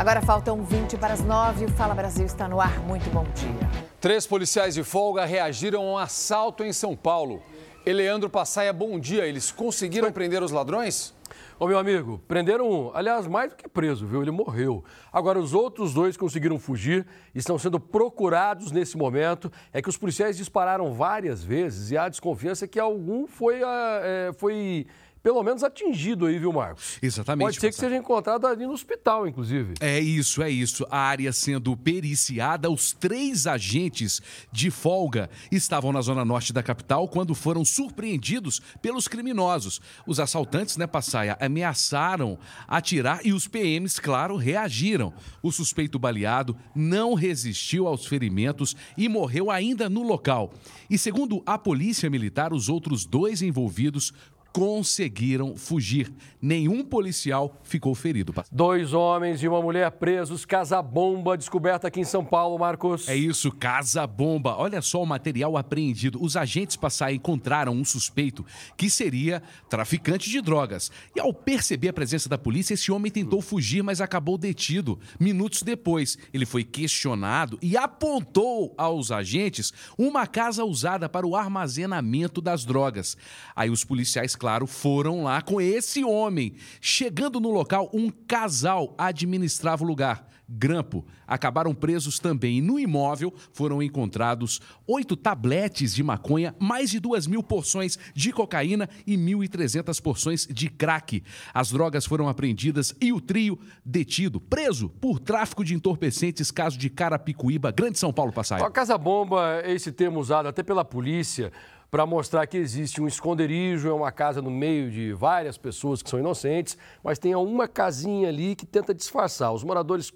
Agora faltam 20 para as 9. O Fala Brasil está no ar. Muito bom dia. Três policiais de folga reagiram a um assalto em São Paulo. Eleandro Passaia, bom dia. Eles conseguiram Foi. prender os ladrões? Ô, meu amigo, prenderam um. Aliás, mais do que preso, viu? Ele morreu. Agora, os outros dois conseguiram fugir e estão sendo procurados nesse momento. É que os policiais dispararam várias vezes e há desconfiança que algum foi, é, foi pelo menos atingido aí, viu, Marcos? Exatamente. Pode ser que seja encontrado ali no hospital, inclusive. É isso, é isso. A área sendo periciada, os três agentes de folga estavam na zona norte da capital quando foram surpreendidos pelos criminosos. Os assaltantes, né, Passaia, ameaçaram atirar e os PMs, claro, reagiram. O suspeito baleado não resistiu aos ferimentos e morreu ainda no local. E segundo a polícia militar, os outros dois envolvidos conseguiram fugir. Nenhum policial ficou ferido. Dois homens e uma mulher presos, casa bomba descoberta aqui em São Paulo, Marcos. É isso, casa bomba. Olha só o material apreendido. Os agentes passaram encontraram um suspeito que seria traficante de drogas. E ao perceber a presença da polícia, esse homem tentou fugir, mas acabou detido. Minutos depois, ele foi questionado e apontou aos agentes uma casa usada para o armazenamento das drogas. Aí os policiais claro, foram lá com esse homem. Chegando no local, um casal administrava o lugar. Grampo. Acabaram presos também. E no imóvel foram encontrados oito tabletes de maconha, mais de duas mil porções de cocaína e 1.300 porções de crack. As drogas foram apreendidas e o trio detido, preso por tráfico de entorpecentes, caso de Carapicuíba, Grande São Paulo, Passaia. A casa bomba é esse termo usado até pela polícia para mostrar que existe um esconderijo, é uma casa no meio de várias pessoas que são inocentes, mas tem uma casinha ali que tenta disfarçar. Os moradores,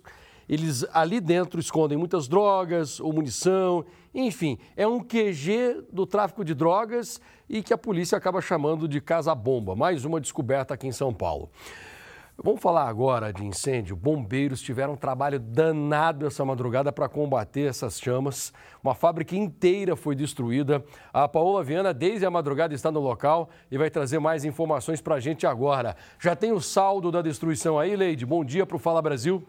eles ali dentro escondem muitas drogas ou munição, enfim, é um QG do tráfico de drogas e que a polícia acaba chamando de casa-bomba. Mais uma descoberta aqui em São Paulo. Vamos falar agora de incêndio. Bombeiros tiveram um trabalho danado essa madrugada para combater essas chamas. Uma fábrica inteira foi destruída. A Paola Viana, desde a madrugada, está no local e vai trazer mais informações para a gente agora. Já tem o saldo da destruição aí, Leide? Bom dia para o Fala Brasil.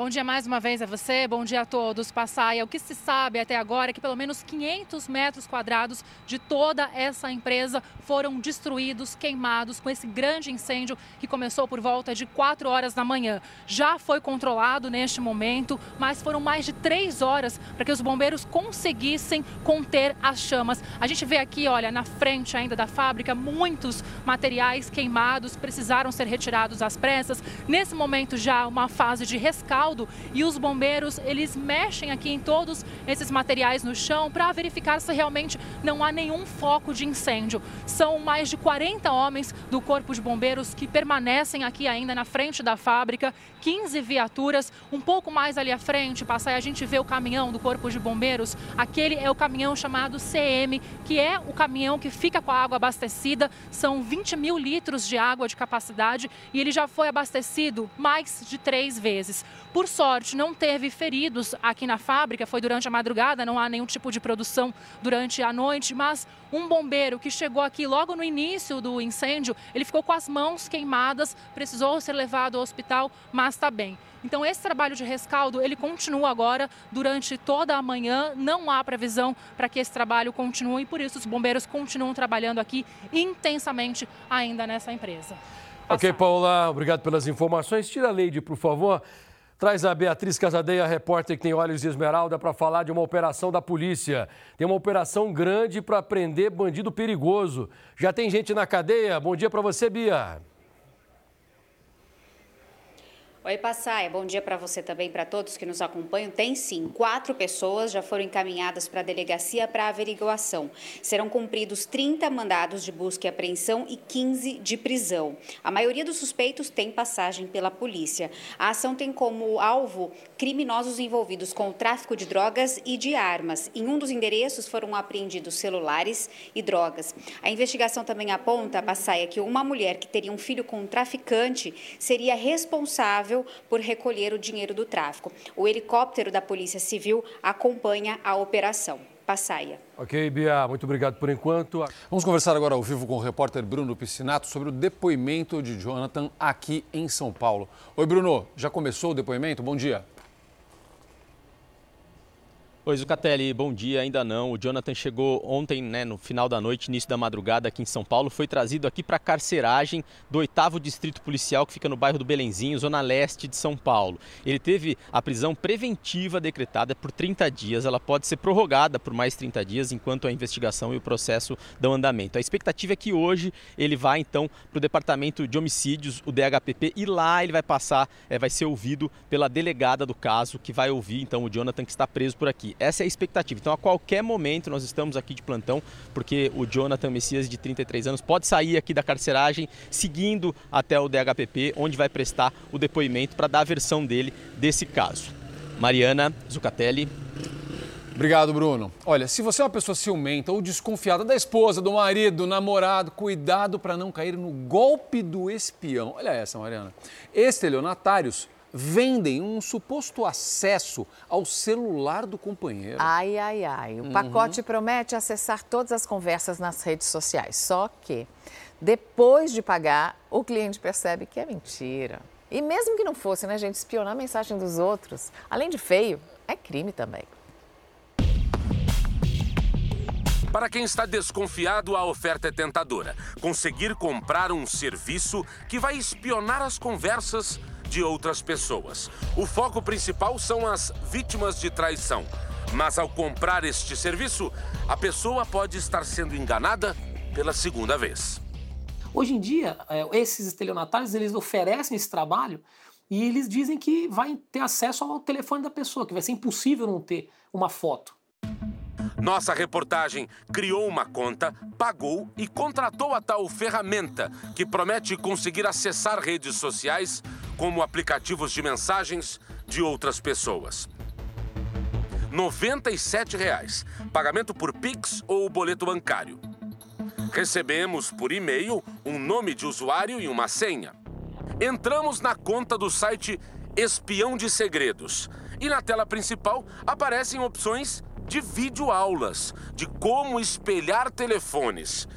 Bom dia mais uma vez a você, bom dia a todos. Passaia, o que se sabe até agora é que pelo menos 500 metros quadrados de toda essa empresa foram destruídos, queimados com esse grande incêndio que começou por volta de 4 horas da manhã. Já foi controlado neste momento, mas foram mais de 3 horas para que os bombeiros conseguissem conter as chamas. A gente vê aqui, olha, na frente ainda da fábrica, muitos materiais queimados precisaram ser retirados às pressas. Nesse momento já uma fase de rescaldo e os bombeiros, eles mexem aqui em todos esses materiais no chão para verificar se realmente não há nenhum foco de incêndio. São mais de 40 homens do Corpo de Bombeiros que permanecem aqui ainda na frente da fábrica, 15 viaturas, um pouco mais ali à frente, passar a gente vê o caminhão do Corpo de Bombeiros, aquele é o caminhão chamado CM, que é o caminhão que fica com a água abastecida, são 20 mil litros de água de capacidade e ele já foi abastecido mais de três vezes. Por sorte, não teve feridos aqui na fábrica, foi durante a madrugada, não há nenhum tipo de produção durante a noite, mas um bombeiro que chegou aqui logo no início do incêndio, ele ficou com as mãos queimadas, precisou ser levado ao hospital, mas está bem. Então esse trabalho de rescaldo, ele continua agora durante toda a manhã, não há previsão para que esse trabalho continue e por isso os bombeiros continuam trabalhando aqui intensamente ainda nessa empresa. Ok, Paula, obrigado pelas informações. Tira a Leide, por favor. Traz a Beatriz Casadeia, repórter que tem olhos de esmeralda, para falar de uma operação da polícia. Tem uma operação grande para prender bandido perigoso. Já tem gente na cadeia? Bom dia para você, Bia. Oi, Passaia. Bom dia para você também, para todos que nos acompanham. Tem sim, quatro pessoas já foram encaminhadas para a delegacia para averiguação. Serão cumpridos 30 mandados de busca e apreensão e 15 de prisão. A maioria dos suspeitos tem passagem pela polícia. A ação tem como alvo criminosos envolvidos com o tráfico de drogas e de armas. Em um dos endereços foram apreendidos celulares e drogas. A investigação também aponta, Passaia, que uma mulher que teria um filho com um traficante seria responsável responsável por recolher o dinheiro do tráfico. O helicóptero da Polícia Civil acompanha a operação. Passaia. Ok, Bia, muito obrigado por enquanto. Vamos conversar agora ao vivo com o repórter Bruno Piscinato sobre o depoimento de Jonathan aqui em São Paulo. Oi, Bruno, já começou o depoimento? Bom dia. Oi, Zucatelli, bom dia. Ainda não. O Jonathan chegou ontem, né, no final da noite, início da madrugada aqui em São Paulo. Foi trazido aqui para a carceragem do oitavo distrito policial, que fica no bairro do Belenzinho, zona leste de São Paulo. Ele teve a prisão preventiva decretada por 30 dias. Ela pode ser prorrogada por mais 30 dias, enquanto a investigação e o processo dão andamento. A expectativa é que hoje ele vá, então, para o Departamento de Homicídios, o DHPP, e lá ele vai passar, é, vai ser ouvido pela delegada do caso, que vai ouvir, então, o Jonathan, que está preso por aqui. Essa é a expectativa. Então, a qualquer momento, nós estamos aqui de plantão, porque o Jonathan Messias, de 33 anos, pode sair aqui da carceragem, seguindo até o DHPP, onde vai prestar o depoimento para dar a versão dele desse caso. Mariana Zucatelli. Obrigado, Bruno. Olha, se você é uma pessoa ciumenta ou desconfiada da esposa, do marido, do namorado, cuidado para não cair no golpe do espião. Olha essa, Mariana. Estelionatários vendem um suposto acesso ao celular do companheiro. Ai, ai, ai. O pacote promete acessar todas as conversas nas redes sociais. Só que, depois de pagar, o cliente percebe que é mentira. E mesmo que não fosse, né, gente, espionar a mensagem dos outros, além de feio, é crime também. Para quem está desconfiado, a oferta é tentadora. Conseguir comprar um serviço que vai espionar as conversas de outras pessoas. O foco principal são as vítimas de traição. Mas ao comprar este serviço, a pessoa pode estar sendo enganada pela segunda vez. Hoje em dia, é, esses estelionatários eles oferecem esse trabalho e eles dizem que vai ter acesso ao telefone da pessoa, que vai ser impossível não ter uma foto. Nossa reportagem criou uma conta, pagou e contratou a tal ferramenta que promete conseguir acessar redes sociais como aplicativos de mensagens de outras pessoas. 97 reais, pagamento por Pix ou boleto bancário. Recebemos por e-mail um nome de usuário e uma senha. Entramos na conta do site Espião de Segredos e na tela principal aparecem opções de videoaulas de como espelhar telefones.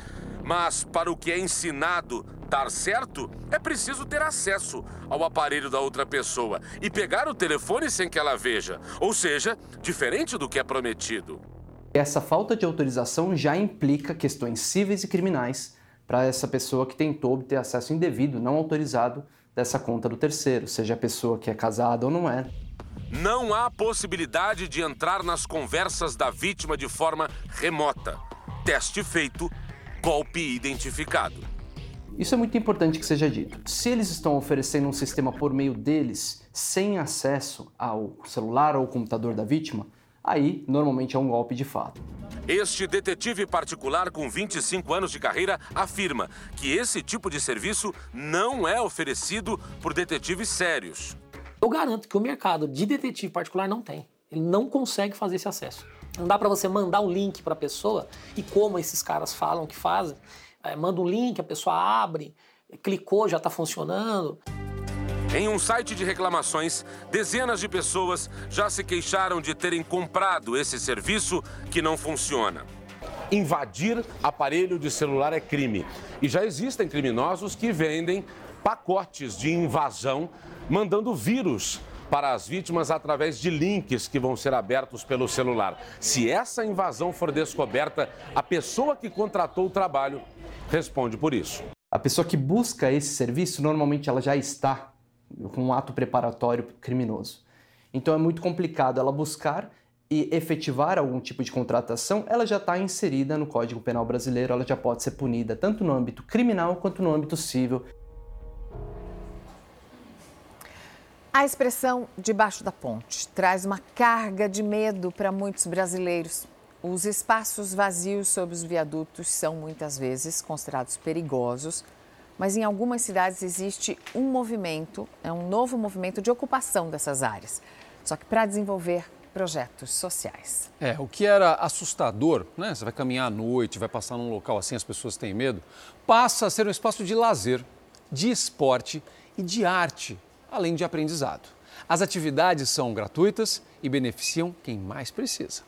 Mas para o que é ensinado dar certo, é preciso ter acesso ao aparelho da outra pessoa e pegar o telefone sem que ela veja, ou seja, diferente do que é prometido. Essa falta de autorização já implica questões cíveis e criminais para essa pessoa que tentou obter acesso indevido, não autorizado, dessa conta do terceiro, seja a pessoa que é casada ou não é. Não há possibilidade de entrar nas conversas da vítima de forma remota. Teste feito, golpe identificado. Isso é muito importante que seja dito. Se eles estão oferecendo um sistema por meio deles, sem acesso ao celular ou computador da vítima, aí normalmente é um golpe de fato. Este detetive particular com 25 anos de carreira afirma que esse tipo de serviço não é oferecido por detetives sérios. Eu garanto que o mercado de detetive particular não tem. Ele não consegue fazer esse acesso. Não dá para você mandar o um link para a pessoa e como esses caras falam que fazem, é, manda um link, a pessoa abre, clicou, já está funcionando. Em um site de reclamações, dezenas de pessoas já se queixaram de terem comprado esse serviço que não funciona. Invadir aparelho de celular é crime. E já existem criminosos que vendem pacotes de invasão mandando vírus para as vítimas através de links que vão ser abertos pelo celular. Se essa invasão for descoberta, a pessoa que contratou o trabalho responde por isso. A pessoa que busca esse serviço, normalmente ela já está com um ato preparatório criminoso. Então é muito complicado ela buscar e efetivar algum tipo de contratação, ela já está inserida no Código Penal Brasileiro, ela já pode ser punida tanto no âmbito criminal quanto no âmbito civil. A expressão debaixo da ponte traz uma carga de medo para muitos brasileiros. Os espaços vazios sob os viadutos são muitas vezes considerados perigosos, mas em algumas cidades existe um movimento, é um novo movimento de ocupação dessas áreas. Só que para desenvolver projetos sociais. É, o que era assustador, né? Você vai caminhar à noite, vai passar num local assim, as pessoas têm medo, passa a ser um espaço de lazer, de esporte e de arte além de aprendizado. As atividades são gratuitas e beneficiam quem mais precisa.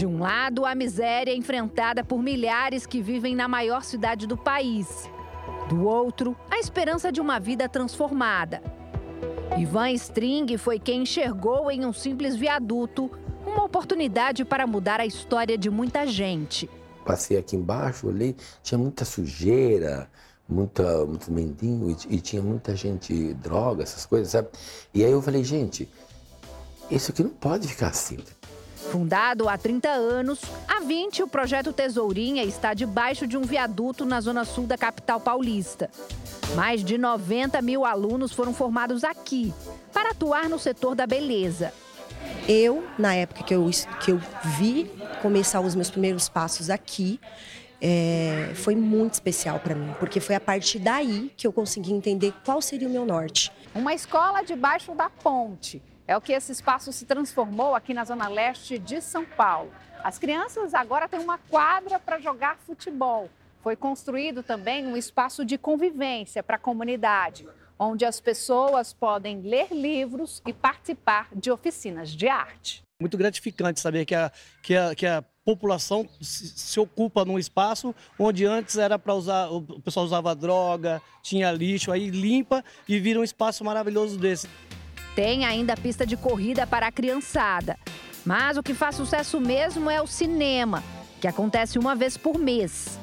De um lado, a miséria enfrentada por milhares que vivem na maior cidade do país. Do outro, a esperança de uma vida transformada. Ivan String foi quem enxergou em um simples viaduto uma oportunidade para mudar a história de muita gente. Passei aqui embaixo, olhei, tinha muita sujeira, muita, muito mendigo e, e tinha muita gente droga, essas coisas, sabe? E aí eu falei, gente, isso aqui não pode ficar assim. Fundado há 30 anos, há 20 o projeto Tesourinha está debaixo de um viaduto na zona sul da capital paulista. Mais de 90 mil alunos foram formados aqui para atuar no setor da beleza. Eu, na época que eu, que eu vi começar os meus primeiros passos aqui, é, foi muito especial para mim, porque foi a partir daí que eu consegui entender qual seria o meu norte. Uma escola debaixo da ponte. É o que esse espaço se transformou aqui na zona leste de São Paulo. As crianças agora têm uma quadra para jogar futebol. Foi construído também um espaço de convivência para a comunidade, onde as pessoas podem ler livros e participar de oficinas de arte. Muito gratificante saber que a, que a, que a população se ocupa num espaço onde antes era para usar, o pessoal usava droga, tinha lixo, aí limpa e vira um espaço maravilhoso desse. Tem ainda a pista de corrida para a criançada. Mas o que faz sucesso mesmo é o cinema, que acontece uma vez por mês.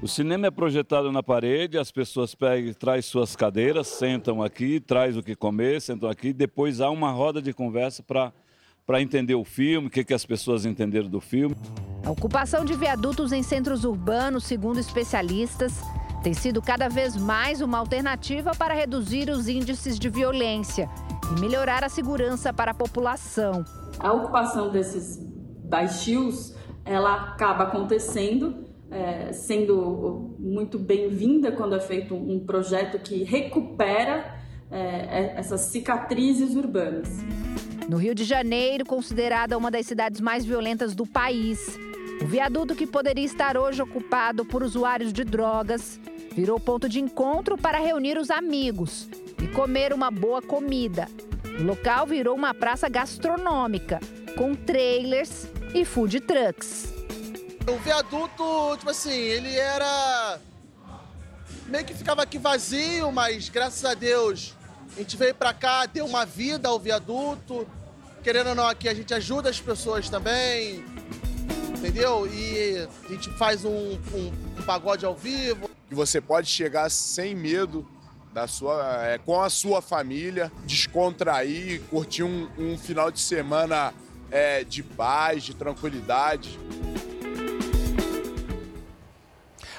O cinema é projetado na parede, as pessoas pegam, traz suas cadeiras, sentam aqui, traz o que comer, sentam aqui, depois há uma roda de conversa para para entender o filme, o que, que as pessoas entenderam do filme. A ocupação de viadutos em centros urbanos, segundo especialistas, tem sido cada vez mais uma alternativa para reduzir os índices de violência e melhorar a segurança para a população. A ocupação desses baixios, ela acaba acontecendo, é, sendo muito bem-vinda quando é feito um projeto que recupera é, é essas cicatrizes urbanas. No Rio de Janeiro, considerada uma das cidades mais violentas do país, o viaduto que poderia estar hoje ocupado por usuários de drogas virou ponto de encontro para reunir os amigos e comer uma boa comida. O local virou uma praça gastronômica, com trailers e food trucks. O viaduto, tipo assim, ele era. meio que ficava aqui vazio, mas graças a Deus a gente veio para cá, deu uma vida ao viaduto. Querendo ou não, aqui a gente ajuda as pessoas também, entendeu? E a gente faz um, um, um pagode ao vivo. Que você pode chegar sem medo da sua, é, com a sua família, descontrair, curtir um, um final de semana é, de paz, de tranquilidade.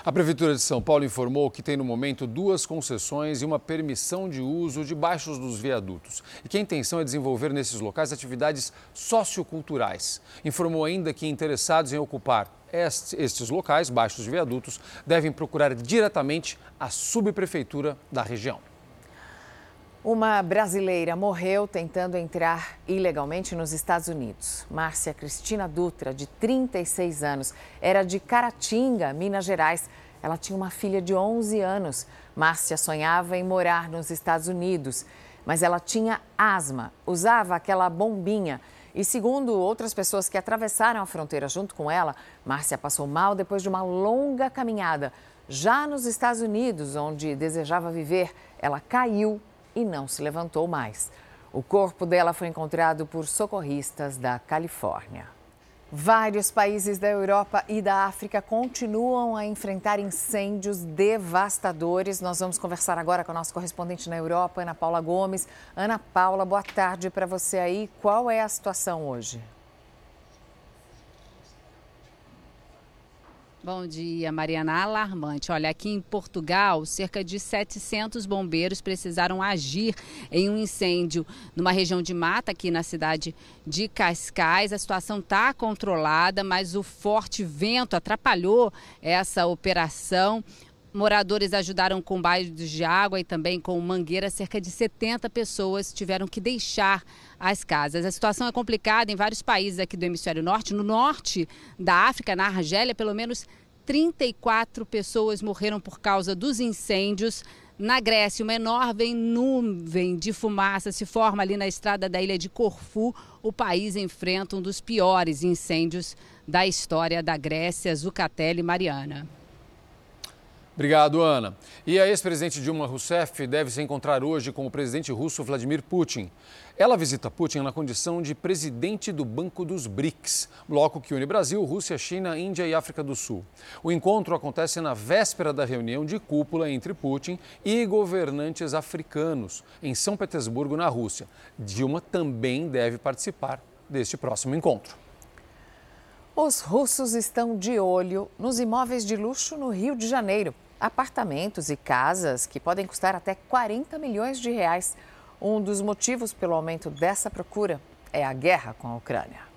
A Prefeitura de São Paulo informou que tem no momento duas concessões e uma permissão de uso debaixo dos viadutos e que a intenção é desenvolver nesses locais atividades socioculturais. Informou ainda que interessados em ocupar estes locais, baixos de viadutos, devem procurar diretamente a subprefeitura da região. Uma brasileira morreu tentando entrar ilegalmente nos Estados Unidos. Márcia Cristina Dutra, de 36 anos, era de Caratinga, Minas Gerais. Ela tinha uma filha de 11 anos. Márcia sonhava em morar nos Estados Unidos, mas ela tinha asma, usava aquela bombinha. E segundo outras pessoas que atravessaram a fronteira junto com ela, Márcia passou mal depois de uma longa caminhada. Já nos Estados Unidos, onde desejava viver, ela caiu e não se levantou mais. O corpo dela foi encontrado por socorristas da Califórnia. Vários países da Europa e da África continuam a enfrentar incêndios devastadores. Nós vamos conversar agora com a nossa correspondente na Europa, Ana Paula Gomes. Ana Paula, boa tarde para você aí. Qual é a situação hoje? Bom dia, Mariana. Alarmante. Olha, aqui em Portugal, cerca de 700 bombeiros precisaram agir em um incêndio numa região de mata, aqui na cidade de Cascais. A situação está controlada, mas o forte vento atrapalhou essa operação. Moradores ajudaram com baldes de água e também com mangueira. Cerca de 70 pessoas tiveram que deixar as casas. A situação é complicada em vários países aqui do hemisfério norte. No norte da África, na Argélia, pelo menos 34 pessoas morreram por causa dos incêndios. Na Grécia, uma enorme nuvem de fumaça se forma ali na estrada da ilha de Corfu. O país enfrenta um dos piores incêndios da história da Grécia, Zucatelli Mariana. Obrigado, Ana. E a ex-presidente Dilma Rousseff deve se encontrar hoje com o presidente russo Vladimir Putin. Ela visita Putin na condição de presidente do Banco dos BRICS, bloco que une Brasil, Rússia, China, Índia e África do Sul. O encontro acontece na véspera da reunião de cúpula entre Putin e governantes africanos, em São Petersburgo, na Rússia. Dilma também deve participar deste próximo encontro. Os russos estão de olho nos imóveis de luxo no Rio de Janeiro. Apartamentos e casas que podem custar até 40 milhões de reais. Um dos motivos pelo aumento dessa procura é a guerra com a Ucrânia.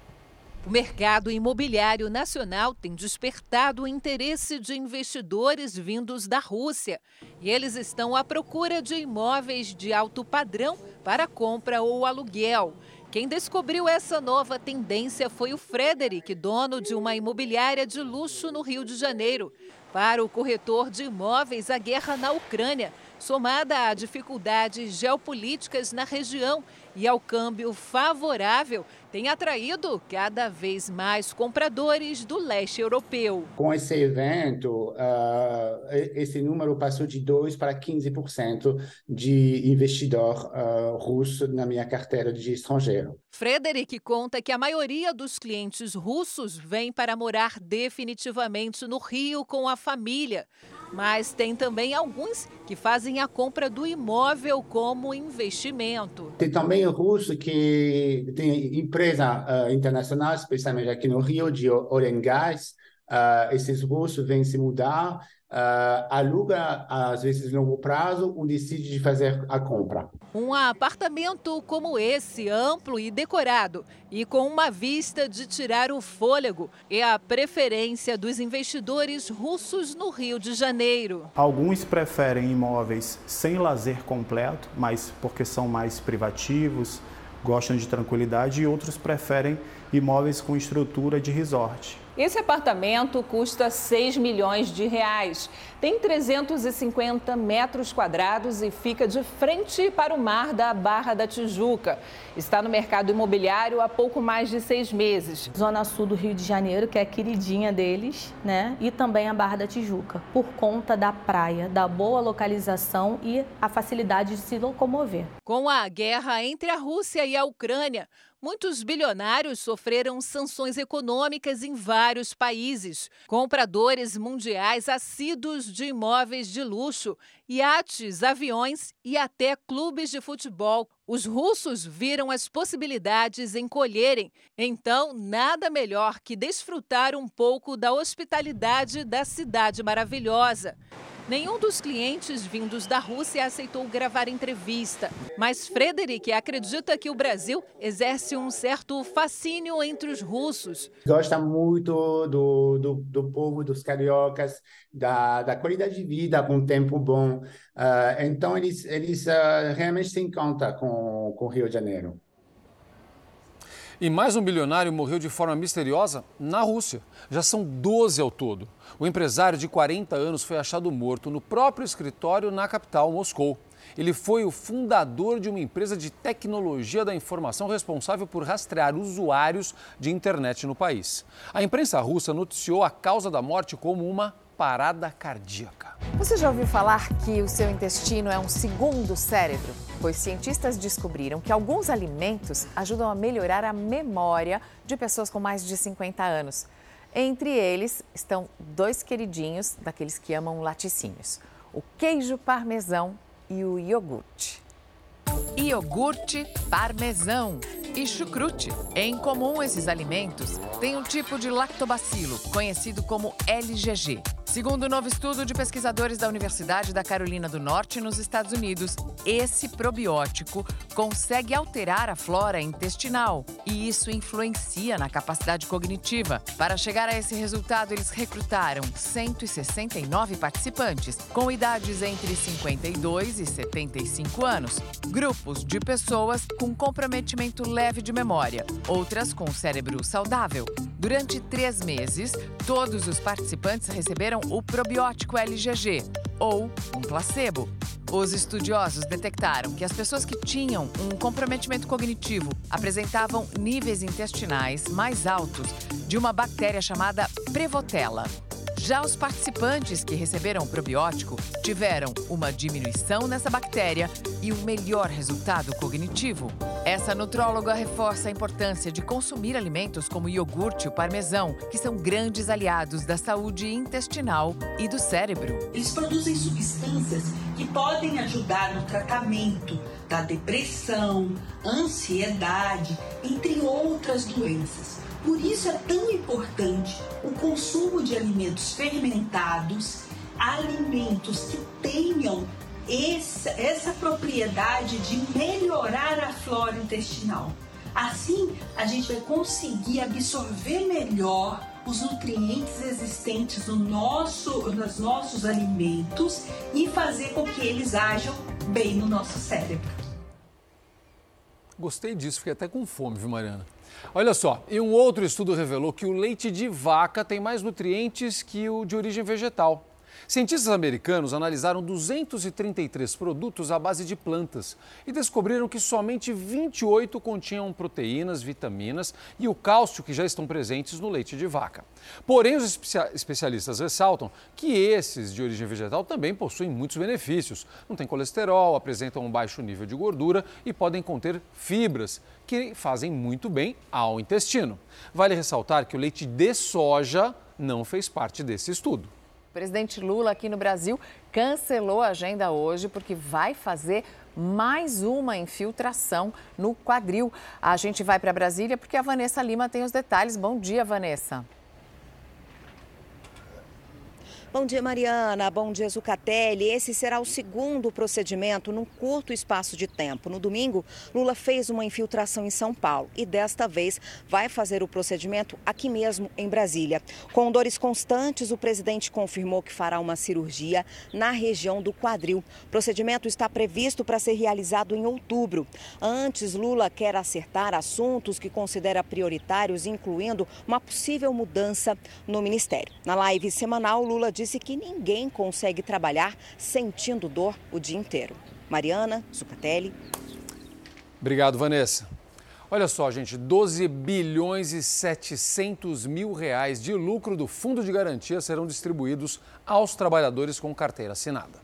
O mercado imobiliário nacional tem despertado o interesse de investidores vindos da Rússia. E eles estão à procura de imóveis de alto padrão para compra ou aluguel. Quem descobriu essa nova tendência foi o Frederic, dono de uma imobiliária de luxo no Rio de Janeiro. Para o corretor de imóveis, a guerra na Ucrânia, somada a dificuldades geopolíticas na região e ao câmbio favorável, tem atraído cada vez mais compradores do leste europeu. Com esse evento, uh, esse número passou de 2% para 15% de investidor uh, russo na minha carteira de estrangeiro. Frederic conta que a maioria dos clientes russos vem para morar definitivamente no Rio com a família. Mas tem também alguns que fazem a compra do imóvel como investimento. Tem também russo que tem empresa uh, internacional, especialmente aqui no Rio, de gas. Uh, esses russos vêm se mudar, uh, aluga às vezes longo prazo ou decide de fazer a compra. Um apartamento como esse, amplo e decorado, e com uma vista de tirar o fôlego, é a preferência dos investidores russos no Rio de Janeiro. Alguns preferem imóveis sem lazer completo, mas porque são mais privativos, gostam de tranquilidade, e outros preferem imóveis com estrutura de resort. Esse apartamento custa 6 milhões de reais. Tem 350 metros quadrados e fica de frente para o mar da Barra da Tijuca. Está no mercado imobiliário há pouco mais de seis meses. Zona Sul do Rio de Janeiro, que é a queridinha deles, né? E também a Barra da Tijuca, por conta da praia, da boa localização e a facilidade de se locomover. Com a guerra entre a Rússia e a Ucrânia, Muitos bilionários sofreram sanções econômicas em vários países. Compradores mundiais assíduos de imóveis de luxo, iates, aviões e até clubes de futebol. Os russos viram as possibilidades encolherem. Então, nada melhor que desfrutar um pouco da hospitalidade da cidade maravilhosa. Nenhum dos clientes vindos da Rússia aceitou gravar entrevista, mas Frederic acredita que o Brasil exerce um certo fascínio entre os russos. Gosta muito do, do, do povo, dos cariocas, da, da qualidade de vida, com tempo bom. Uh, então, eles, eles uh, realmente se encantam com, com o Rio de Janeiro. E mais um bilionário morreu de forma misteriosa na Rússia. Já são 12 ao todo. O empresário de 40 anos foi achado morto no próprio escritório na capital, Moscou. Ele foi o fundador de uma empresa de tecnologia da informação responsável por rastrear usuários de internet no país. A imprensa russa noticiou a causa da morte como uma parada cardíaca. Você já ouviu falar que o seu intestino é um segundo cérebro? Pois cientistas descobriram que alguns alimentos ajudam a melhorar a memória de pessoas com mais de 50 anos. Entre eles estão dois queridinhos daqueles que amam laticínios: o queijo parmesão e o iogurte. Iogurte, parmesão e chucrute. Em comum, esses alimentos têm um tipo de lactobacilo, conhecido como LGG. Segundo um novo estudo de pesquisadores da Universidade da Carolina do Norte, nos Estados Unidos, esse probiótico consegue alterar a flora intestinal e isso influencia na capacidade cognitiva. Para chegar a esse resultado, eles recrutaram 169 participantes com idades entre 52 e 75 anos, grupos de pessoas com comprometimento leve de memória, outras com cérebro saudável. Durante três meses, todos os participantes receberam o probiótico LGG ou um placebo. Os estudiosos detectaram que as pessoas que tinham um comprometimento cognitivo apresentavam níveis intestinais mais altos de uma bactéria chamada Prevotella. Já os participantes que receberam o probiótico tiveram uma diminuição nessa bactéria e um melhor resultado cognitivo. Essa nutróloga reforça a importância de consumir alimentos como iogurte e parmesão, que são grandes aliados da saúde intestinal e do cérebro. Eles produzem substâncias que podem ajudar no tratamento da depressão, ansiedade, entre outras doenças. Por isso é tão importante o consumo de alimentos fermentados, alimentos que tenham essa, essa propriedade de melhorar a flora intestinal. Assim, a gente vai conseguir absorver melhor os nutrientes existentes no nosso, nos nossos alimentos e fazer com que eles ajam bem no nosso cérebro. Gostei disso, fiquei até com fome, viu, Mariana? Olha só, e um outro estudo revelou que o leite de vaca tem mais nutrientes que o de origem vegetal. Cientistas americanos analisaram 233 produtos à base de plantas e descobriram que somente 28 continham proteínas, vitaminas e o cálcio que já estão presentes no leite de vaca. Porém, os especialistas ressaltam que esses de origem vegetal também possuem muitos benefícios. Não têm colesterol, apresentam um baixo nível de gordura e podem conter fibras, que fazem muito bem ao intestino. Vale ressaltar que o leite de soja não fez parte desse estudo. O presidente Lula aqui no Brasil cancelou a agenda hoje porque vai fazer mais uma infiltração no quadril. A gente vai para Brasília porque a Vanessa Lima tem os detalhes. Bom dia, Vanessa. Bom dia, Mariana. Bom dia, Zucatelli. Esse será o segundo procedimento num curto espaço de tempo. No domingo, Lula fez uma infiltração em São Paulo e desta vez vai fazer o procedimento aqui mesmo em Brasília. Com dores constantes, o presidente confirmou que fará uma cirurgia na região do quadril. O procedimento está previsto para ser realizado em outubro. Antes, Lula quer acertar assuntos que considera prioritários, incluindo uma possível mudança no ministério. Na live semanal, Lula disse que ninguém consegue trabalhar sentindo dor o dia inteiro. Mariana Zucatelli. Obrigado, Vanessa. Olha só, gente, 12 bilhões e 700 mil reais de lucro do Fundo de Garantia serão distribuídos aos trabalhadores com carteira assinada.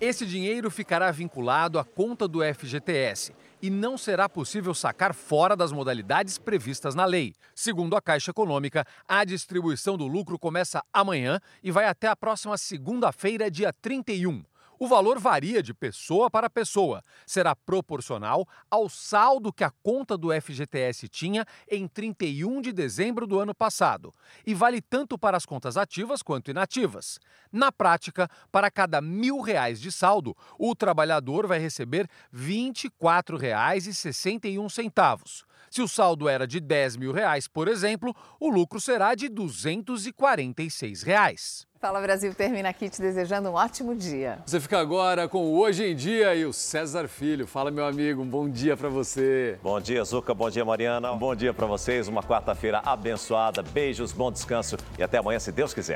Esse dinheiro ficará vinculado à conta do FGTS e não será possível sacar fora das modalidades previstas na lei. Segundo a Caixa Econômica, a distribuição do lucro começa amanhã e vai até a próxima segunda-feira, dia 31. O valor varia de pessoa para pessoa. Será proporcional ao saldo que a conta do FGTS tinha em 31 de dezembro do ano passado e vale tanto para as contas ativas quanto inativas. Na prática, para cada mil reais de saldo, o trabalhador vai receber R$ 24,61. Se o saldo era de 10 mil reais, por exemplo, o lucro será de 246 reais. Fala Brasil termina aqui te desejando um ótimo dia. Você fica agora com o Hoje em Dia e o César Filho. Fala, meu amigo, um bom dia para você. Bom dia, Zuca. Bom dia, Mariana. Um bom dia para vocês. Uma quarta-feira abençoada. Beijos, bom descanso e até amanhã, se Deus quiser.